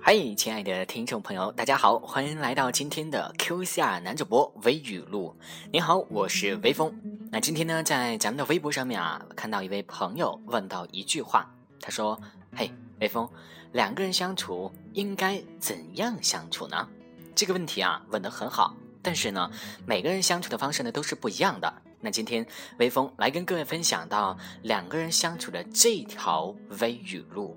嗨，亲爱的听众朋友，大家好，欢迎来到今天的 QCR 男主播微语录。你好，我是微风。那今天呢，在咱们的微博上面啊，看到一位朋友问到一句话，他说：“嘿，微风，两个人相处应该怎样相处呢？”这个问题啊，问得很好。但是呢，每个人相处的方式呢都是不一样的。那今天微风来跟各位分享到两个人相处的这条微语录。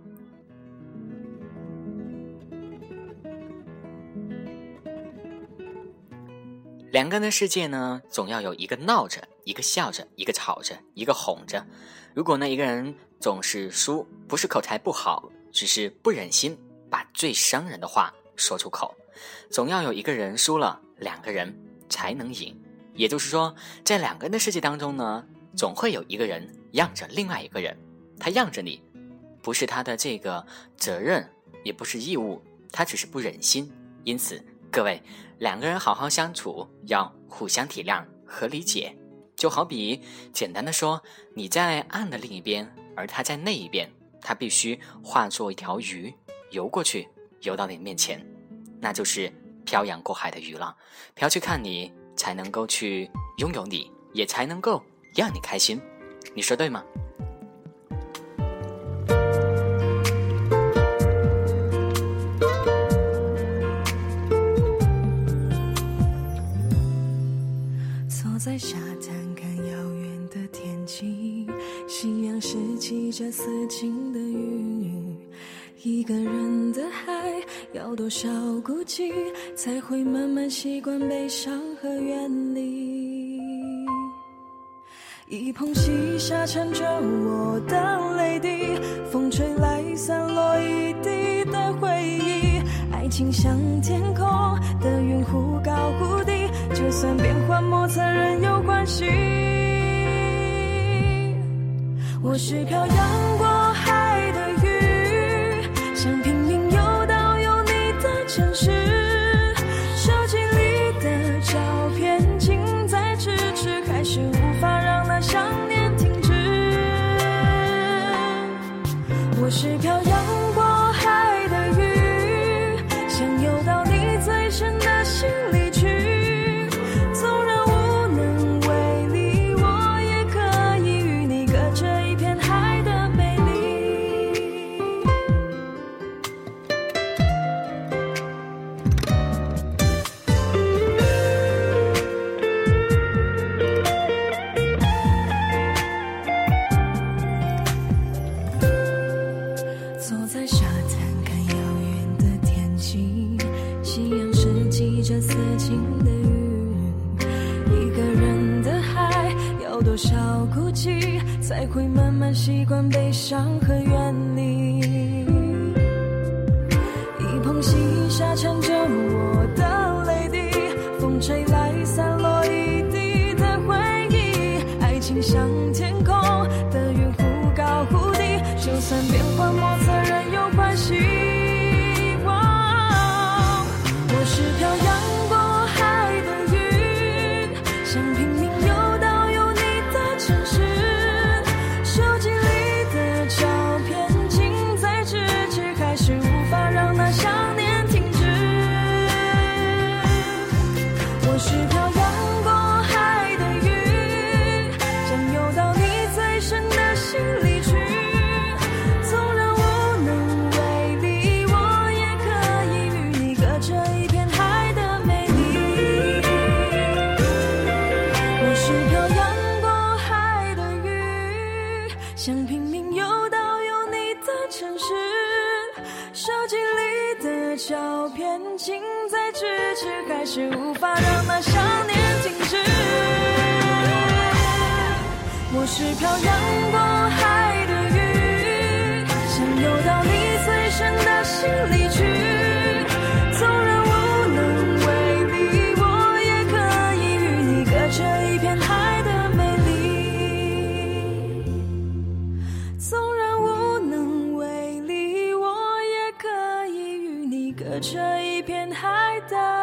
两个人的世界呢，总要有一个闹着，一个笑着，一个吵着，一个哄着。如果呢一个人总是输，不是口才不好，只是不忍心把最伤人的话说出口。总要有一个人输了，两个人才能赢。也就是说，在两个人的世界当中呢，总会有一个人让着另外一个人。他让着你，不是他的这个责任，也不是义务，他只是不忍心。因此。各位，两个人好好相处，要互相体谅和理解。就好比简单的说，你在岸的另一边，而他在那一边，他必须化作一条鱼游过去，游到你面前，那就是漂洋过海的鱼了。漂去看你，才能够去拥有你，也才能够让你开心，你说对吗？坐在沙滩看遥远的天际，夕阳拾起着丝情的雨，一个人的海。要多少孤寂，才会慢慢习惯悲伤和远离？一捧细沙缠着我的泪滴，风吹来散落一地的回忆。爱情像天空的云，忽高忽低，就算变幻莫测，仍有关系。我是漂洋这多情的雨，一个人的海，要多少孤寂才会慢慢习惯悲伤和远离。一捧细沙缠着我的泪滴，风吹来散落一地的回忆。爱情像游到有你的城市手机里的照片近在咫尺还是无法让那想念停止片海的。